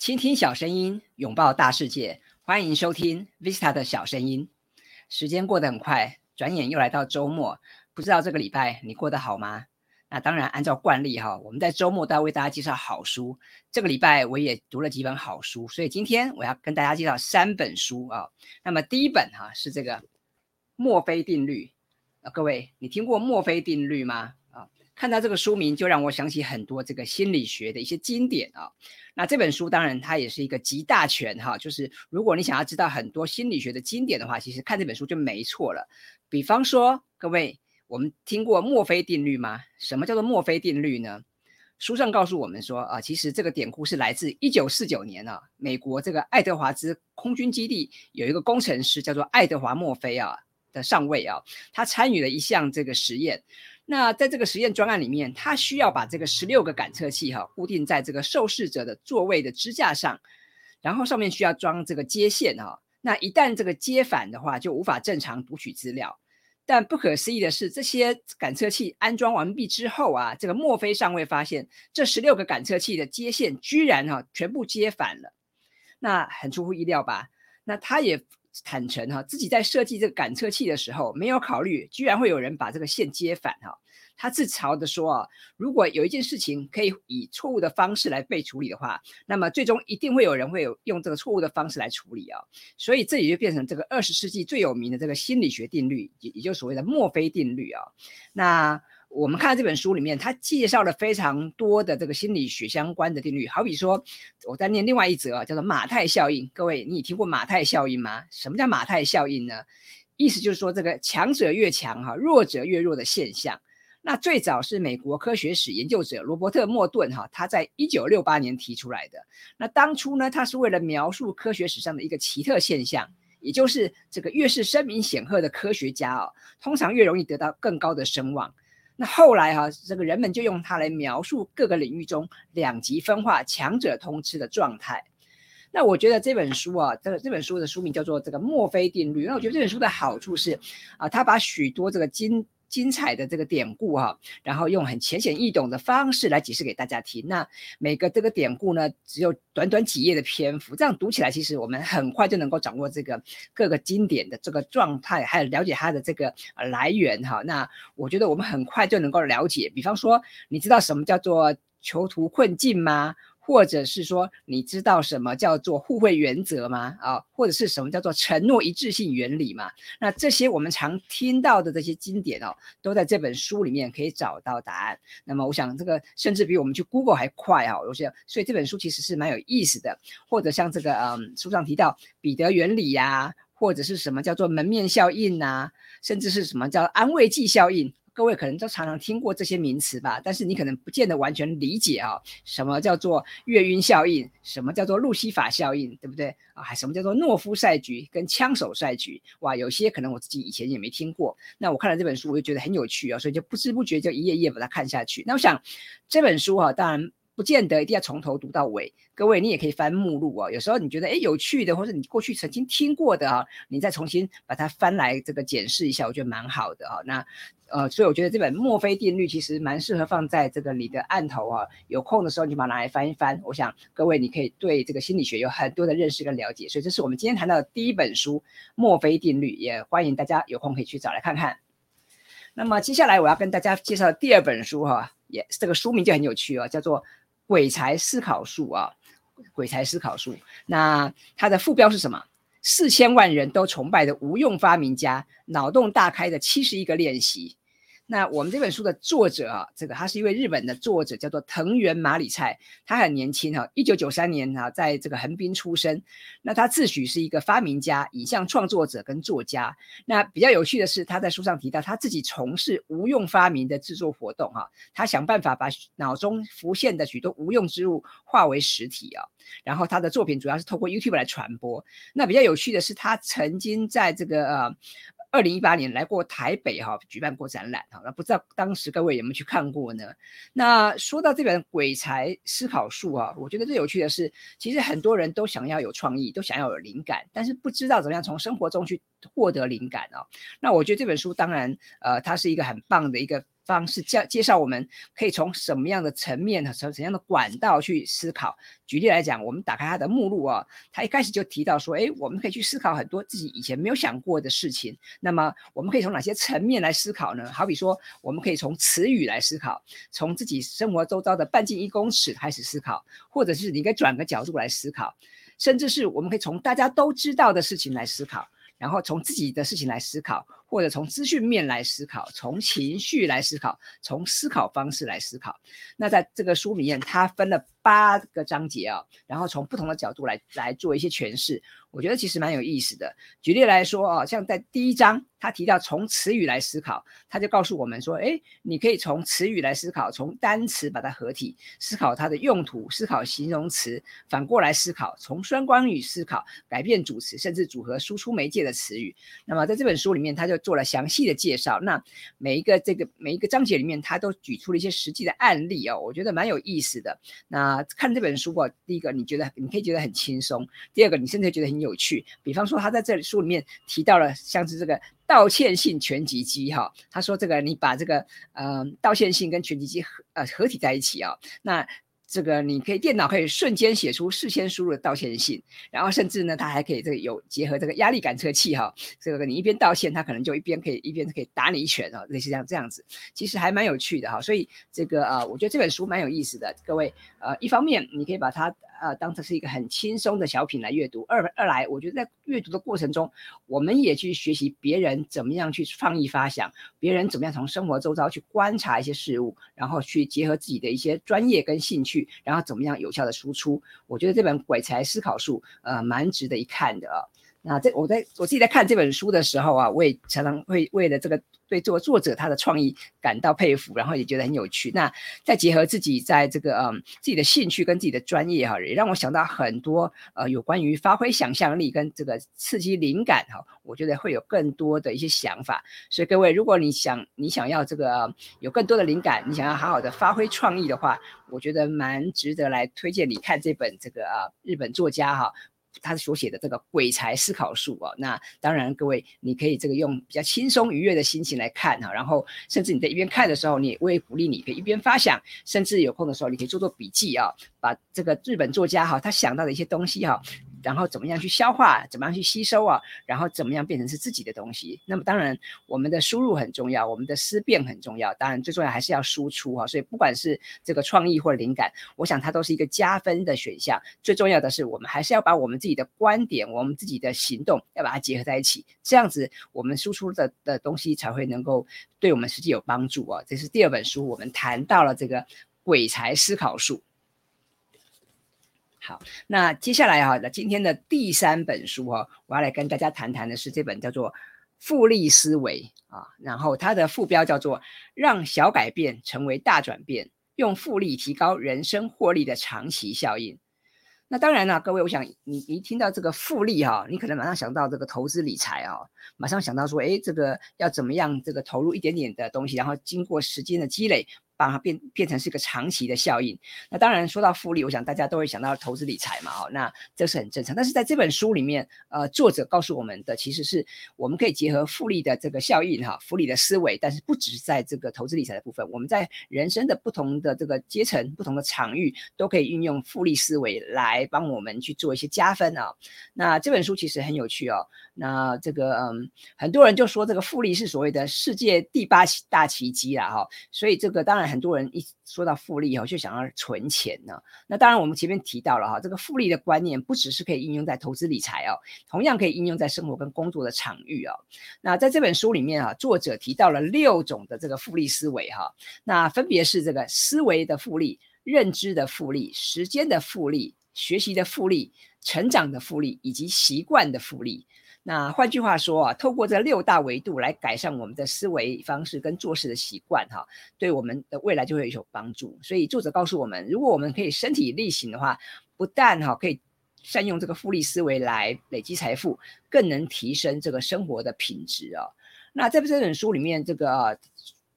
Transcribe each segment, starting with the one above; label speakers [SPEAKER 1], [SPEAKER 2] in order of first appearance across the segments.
[SPEAKER 1] 倾听小声音，拥抱大世界，欢迎收听 Vista 的小声音。时间过得很快，转眼又来到周末，不知道这个礼拜你过得好吗？那当然，按照惯例哈，我们在周末都要为大家介绍好书。这个礼拜我也读了几本好书，所以今天我要跟大家介绍三本书啊。那么第一本哈是这个墨菲定律啊，各位你听过墨菲定律吗？看到这个书名，就让我想起很多这个心理学的一些经典啊。那这本书当然它也是一个集大全哈，就是如果你想要知道很多心理学的经典的话，其实看这本书就没错了。比方说，各位，我们听过墨菲定律吗？什么叫做墨菲定律呢？书上告诉我们说啊，其实这个典故是来自一九四九年啊，美国这个爱德华兹空军基地有一个工程师叫做爱德华墨菲啊的上尉啊，他参与了一项这个实验。那在这个实验专案里面，他需要把这个十六个感测器哈固定在这个受试者的座位的支架上，然后上面需要装这个接线哈。那一旦这个接反的话，就无法正常读取资料。但不可思议的是，这些感测器安装完毕之后啊，这个墨菲上尉发现这十六个感测器的接线居然哈全部接反了。那很出乎意料吧？那他也。坦诚哈，自己在设计这个感测器的时候，没有考虑居然会有人把这个线接反哈。他自嘲的说啊，如果有一件事情可以以错误的方式来被处理的话，那么最终一定会有人会有用这个错误的方式来处理啊。所以这也就变成这个二十世纪最有名的这个心理学定律，也也就所谓的墨菲定律啊。那。我们看这本书里面，他介绍了非常多的这个心理学相关的定律，好比说，我在念另外一则叫做马太效应。各位，你听过马太效应吗？什么叫马太效应呢？意思就是说，这个强者越强，哈，弱者越弱的现象。那最早是美国科学史研究者罗伯特莫顿，哈，他在一九六八年提出来的。那当初呢，他是为了描述科学史上的一个奇特现象，也就是这个越是声名显赫的科学家哦，通常越容易得到更高的声望。那后来哈，这个人们就用它来描述各个领域中两极分化、强者通吃的状态。那我觉得这本书啊，这个这本书的书名叫做《这个墨菲定律》。那我觉得这本书的好处是啊，它把许多这个经精彩的这个典故哈，然后用很浅显易懂的方式来解释给大家听。那每个这个典故呢，只有短短几页的篇幅，这样读起来，其实我们很快就能够掌握这个各个经典的这个状态，还有了解它的这个来源哈。那我觉得我们很快就能够了解。比方说，你知道什么叫做囚徒困境吗？或者是说，你知道什么叫做互惠原则吗？啊，或者是什么叫做承诺一致性原理吗？那这些我们常听到的这些经典哦，都在这本书里面可以找到答案。那么，我想这个甚至比我们去 Google 还快啊！我想，所以这本书其实是蛮有意思的。或者像这个，嗯，书上提到彼得原理呀，或者是什么叫做门面效应呐，甚至是什么叫安慰剂效应。各位可能都常常听过这些名词吧，但是你可能不见得完全理解啊，什么叫做月晕效应，什么叫做路西法效应，对不对啊？什么叫做懦夫赛局跟枪手赛局？哇，有些可能我自己以前也没听过。那我看了这本书，我就觉得很有趣啊，所以就不知不觉就一页一页把它看下去。那我想这本书哈，当然。不见得一定要从头读到尾，各位你也可以翻目录啊。有时候你觉得诶有趣的，或者你过去曾经听过的啊，你再重新把它翻来这个检视一下，我觉得蛮好的啊。那呃，所以我觉得这本墨菲定律其实蛮适合放在这个你的案头啊。有空的时候你就把它拿来翻一翻。我想各位你可以对这个心理学有很多的认识跟了解。所以这是我们今天谈到的第一本书《墨菲定律》，也欢迎大家有空可以去找来看看。那么接下来我要跟大家介绍第二本书哈，也这个书名就很有趣哦，叫做。鬼才思考术啊，鬼才思考术。那它的副标是什么？四千万人都崇拜的无用发明家，脑洞大开的七十一个练习。那我们这本书的作者啊，这个他是一位日本的作者，叫做藤原麻里菜。他很年轻哈，一九九三年哈，在这个横滨出生。那他自诩是一个发明家、影像创作者跟作家。那比较有趣的是，他在书上提到他自己从事无用发明的制作活动哈。他想办法把脑中浮现的许多无用之物化为实体啊。然后他的作品主要是透过 YouTube 来传播。那比较有趣的是，他曾经在这个呃。二零一八年来过台北哈，举办过展览哈，那不知道当时各位有没有去看过呢？那说到这本《鬼才思考术》啊，我觉得最有趣的是，其实很多人都想要有创意，都想要有灵感，但是不知道怎么样从生活中去获得灵感哦。那我觉得这本书当然，呃，它是一个很棒的一个方式介介绍我们可以从什么样的层面和从怎样的管道去思考。举例来讲，我们打开它的目录啊，它一开始就提到说，哎，我们可以去思考很多自己以前没有想过的事情。那么我们可以从哪些层面来思考呢？好比说，我们可以从词语来思考，从自己生活周遭的半径一公尺开始思考，或者是你可以转个角度来思考，甚至是我们可以从大家都知道的事情来思考，然后从自己的事情来思考。或者从资讯面来思考，从情绪来思考，从思考方式来思考。那在这个书里面，它分了八个章节啊，然后从不同的角度来来做一些诠释。我觉得其实蛮有意思的。举例来说啊，像在第一章，他提到从词语来思考，他就告诉我们说，哎，你可以从词语来思考，从单词把它合体，思考它的用途，思考形容词，反过来思考，从双关语思考，改变主词，甚至组合输出媒介的词语。那么在这本书里面，他就做了详细的介绍，那每一个这个每一个章节里面，他都举出了一些实际的案例哦，我觉得蛮有意思的。那看这本书哦，第一个你觉得你可以觉得很轻松，第二个你甚至觉得很有趣。比方说，他在这里书里面提到了像是这个道歉信全集机哈，他说这个你把这个呃道歉信跟全集机合呃合体在一起啊，那。这个你可以电脑可以瞬间写出事先输入的道歉信，然后甚至呢，它还可以这个有结合这个压力感测器哈，这个你一边道歉，它可能就一边可以一边可以打你一拳啊，类似这样这样子，其实还蛮有趣的哈。所以这个呃，我觉得这本书蛮有意思的，各位呃，一方面你可以把它。呃，当成是一个很轻松的小品来阅读。二二来，我觉得在阅读的过程中，我们也去学习别人怎么样去创意发想，别人怎么样从生活周遭去观察一些事物，然后去结合自己的一些专业跟兴趣，然后怎么样有效的输出。我觉得这本《鬼才思考术》呃，蛮值得一看的啊。那这我在我自己在看这本书的时候啊，我也常常会为了这个对作作者他的创意感到佩服，然后也觉得很有趣。那再结合自己在这个嗯自己的兴趣跟自己的专业哈，也让我想到很多呃有关于发挥想象力跟这个刺激灵感哈，我觉得会有更多的一些想法。所以各位，如果你想你想要这个有更多的灵感，你想要好好的发挥创意的话，我觉得蛮值得来推荐你看这本这个啊日本作家哈。他所写的这个鬼才思考术啊，那当然各位你可以这个用比较轻松愉悦的心情来看哈，然后甚至你在一边看的时候，你我也鼓励你可以一边发想，甚至有空的时候你可以做做笔记啊，把这个日本作家哈他想到的一些东西哈。然后怎么样去消化，怎么样去吸收啊？然后怎么样变成是自己的东西？那么当然，我们的输入很重要，我们的思辨很重要。当然，最重要还是要输出哈。所以不管是这个创意或灵感，我想它都是一个加分的选项。最重要的是，我们还是要把我们自己的观点、我们自己的行动要把它结合在一起，这样子我们输出的的东西才会能够对我们实际有帮助啊。这是第二本书，我们谈到了这个鬼才思考术。好，那接下来哈，那今天的第三本书哈，我要来跟大家谈谈的是这本叫做《复利思维》啊，然后它的副标叫做“让小改变成为大转变，用复利提高人生获利的长期效应”。那当然了，各位，我想你一听到这个复利哈，你可能马上想到这个投资理财啊，马上想到说，哎，这个要怎么样这个投入一点点的东西，然后经过时间的积累。把它变变成是一个长期的效应。那当然说到复利，我想大家都会想到投资理财嘛，哦，那这是很正常。但是在这本书里面，呃，作者告诉我们的其实是我们可以结合复利的这个效应，哈，复利的思维。但是不只是在这个投资理财的部分，我们在人生的不同的这个阶层、不同的场域，都可以运用复利思维来帮我们去做一些加分啊。那这本书其实很有趣哦。那这个嗯，很多人就说这个复利是所谓的世界第八大奇迹啦，哈。所以这个当然。很多人一说到复利哈，就想要存钱呢。那当然，我们前面提到了哈，这个复利的观念不只是可以应用在投资理财哦，同样可以应用在生活跟工作的场域哦。那在这本书里面啊，作者提到了六种的这个复利思维哈，那分别是这个思维的复利、认知的复利、时间的复利、学习的复利、成长的复利以及习惯的复利。那换句话说啊，透过这六大维度来改善我们的思维方式跟做事的习惯，哈，对我们的未来就会有帮助。所以作者告诉我们，如果我们可以身体力行的话，不但哈可以善用这个复利思维来累积财富，更能提升这个生活的品质啊。那在这本书里面，这个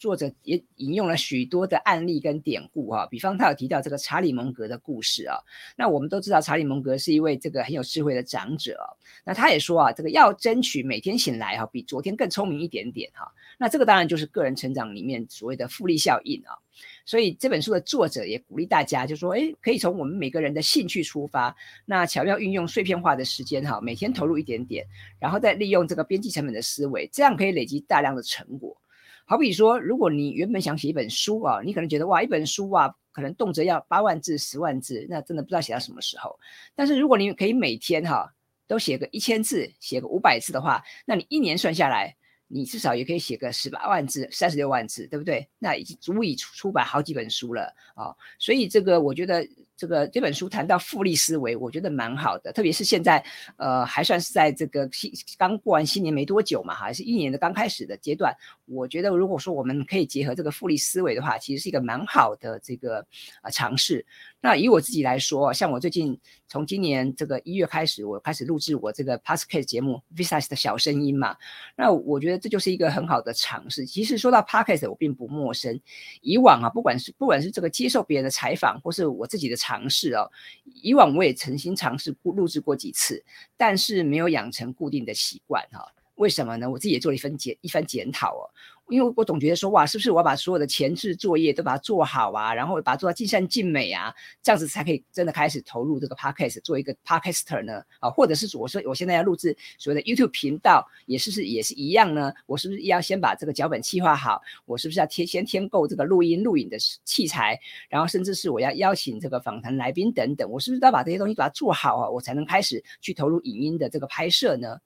[SPEAKER 1] 作者也引用了许多的案例跟典故啊，比方他有提到这个查理蒙格的故事啊。那我们都知道查理蒙格是一位这个很有智慧的长者，那他也说啊，这个要争取每天醒来哈，比昨天更聪明一点点哈。那这个当然就是个人成长里面所谓的复利效应啊。所以这本书的作者也鼓励大家，就说，哎，可以从我们每个人的兴趣出发，那巧妙运用碎片化的时间哈，每天投入一点点，然后再利用这个边际成本的思维，这样可以累积大量的成果。好比说，如果你原本想写一本书啊，你可能觉得哇，一本书啊，可能动辄要八万字、十万字，那真的不知道写到什么时候。但是如果你可以每天哈都写个一千字，写个五百字的话，那你一年算下来。你至少也可以写个十八万字、三十六万字，对不对？那已经足以出出版好几本书了啊！所以这个我觉得。这个这本书谈到复利思维，我觉得蛮好的，特别是现在，呃，还算是在这个新刚过完新年没多久嘛，还是一年的刚开始的阶段。我觉得如果说我们可以结合这个复利思维的话，其实是一个蛮好的这个呃尝试。那以我自己来说，像我最近从今年这个一月开始，我开始录制我这个 Podcast 节目 Visas 的小声音嘛，那我觉得这就是一个很好的尝试。其实说到 Podcast，我并不陌生，以往啊，不管是不管是这个接受别人的采访，或是我自己的采。尝试哦，以往我也曾经尝试过录制过几次，但是没有养成固定的习惯哈。为什么呢？我自己也做了一份检一番检讨哦。因为我总觉得说哇，是不是我要把所有的前置作业都把它做好啊，然后把它做到尽善尽美啊，这样子才可以真的开始投入这个 podcast 做一个 podcaster 呢？啊，或者是我说我现在要录制所谓的 YouTube 频道，也是是也是一样呢？我是不是要先把这个脚本计划好？我是不是要添先添购这个录音录影的器材？然后甚至是我要邀请这个访谈来宾等等，我是不是要把这些东西把它做好啊？我才能开始去投入影音的这个拍摄呢？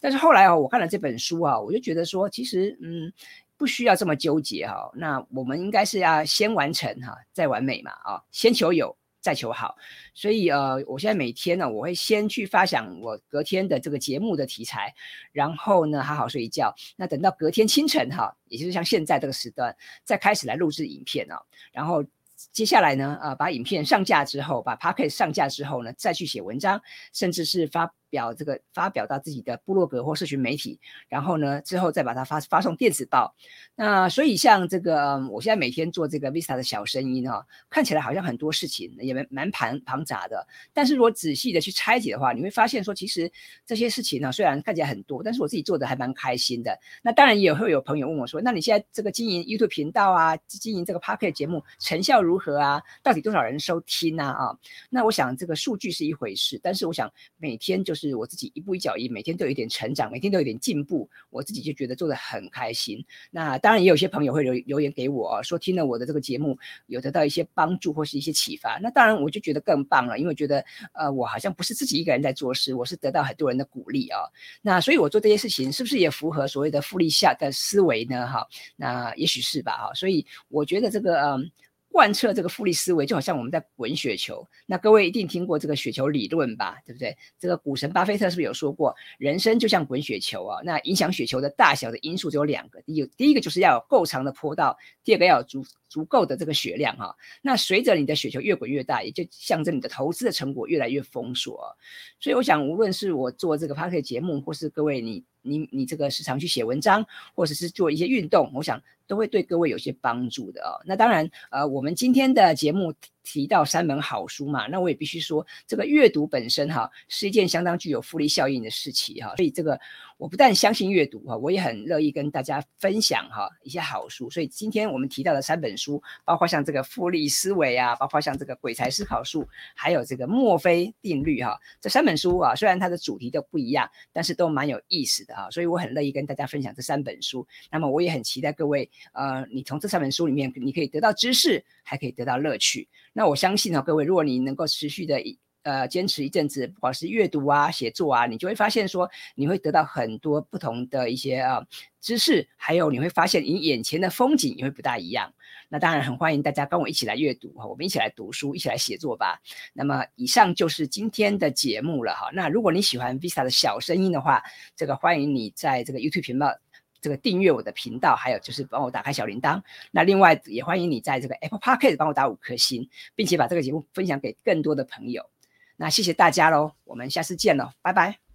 [SPEAKER 1] 但是后来啊，我看了这本书啊，我就觉得说，其实嗯。不需要这么纠结哈，那我们应该是要先完成哈，再完美嘛啊，先求有，再求好。所以呃，我现在每天呢，我会先去发想我隔天的这个节目的题材，然后呢好好睡一觉。那等到隔天清晨哈，也就是像现在这个时段，再开始来录制影片哦。然后接下来呢，呃，把影片上架之后，把 p o c a s t 上架之后呢，再去写文章，甚至是发。表这个发表到自己的部落格或社群媒体，然后呢之后再把它发发送电子报。那所以像这个，我现在每天做这个 Vista 的小声音哈，看起来好像很多事情也蛮蛮庞庞杂的。但是如果仔细的去拆解的话，你会发现说，其实这些事情呢，虽然看起来很多，但是我自己做的还蛮开心的。那当然也会有朋友问我说，那你现在这个经营 YouTube 频道啊，经营这个 Pocket 节目成效如何啊？到底多少人收听啊？啊，那我想这个数据是一回事，但是我想每天就是。是我自己一步一脚印，每天都有一点成长，每天都有点进步，我自己就觉得做的很开心。那当然也有些朋友会留留言给我，说听了我的这个节目有得到一些帮助或是一些启发。那当然我就觉得更棒了，因为觉得呃我好像不是自己一个人在做事，我是得到很多人的鼓励啊。那所以我做这些事情是不是也符合所谓的复利下的思维呢？哈，那也许是吧。哈，所以我觉得这个嗯。贯彻这个复利思维，就好像我们在滚雪球。那各位一定听过这个雪球理论吧？对不对？这个股神巴菲特是不是有说过，人生就像滚雪球啊？那影响雪球的大小的因素只有两个，第一，第一个就是要有够长的坡道，第二个要有足足够的这个雪量哈。那随着你的雪球越滚越大，也就象征你的投资的成果越来越丰硕。所以我想，无论是我做这个 p a r k 节目，或是各位你。你你这个时常去写文章，或者是做一些运动，我想都会对各位有些帮助的哦。那当然，呃，我们今天的节目。提到三本好书嘛，那我也必须说，这个阅读本身哈是一件相当具有复利效应的事情哈。所以这个我不但相信阅读哈，我也很乐意跟大家分享哈一些好书。所以今天我们提到的三本书，包括像这个复利思维啊，包括像这个鬼才思考术，还有这个墨菲定律哈，这三本书啊，虽然它的主题都不一样，但是都蛮有意思的哈。所以我很乐意跟大家分享这三本书。那么我也很期待各位呃，你从这三本书里面，你可以得到知识，还可以得到乐趣。那我相信呢，各位，如果你能够持续的呃坚持一阵子，不管是阅读啊、写作啊，你就会发现说，你会得到很多不同的一些啊知识，还有你会发现你眼前的风景也会不大一样。那当然很欢迎大家跟我一起来阅读哈，我们一起来读书，一起来写作吧。那么以上就是今天的节目了哈。那如果你喜欢 Visa 的小声音的话，这个欢迎你在这个 YouTube 频道。这个订阅我的频道，还有就是帮我打开小铃铛。那另外也欢迎你在这个 Apple p o c k e t 帮我打五颗星，并且把这个节目分享给更多的朋友。那谢谢大家喽，我们下次见喽，拜拜。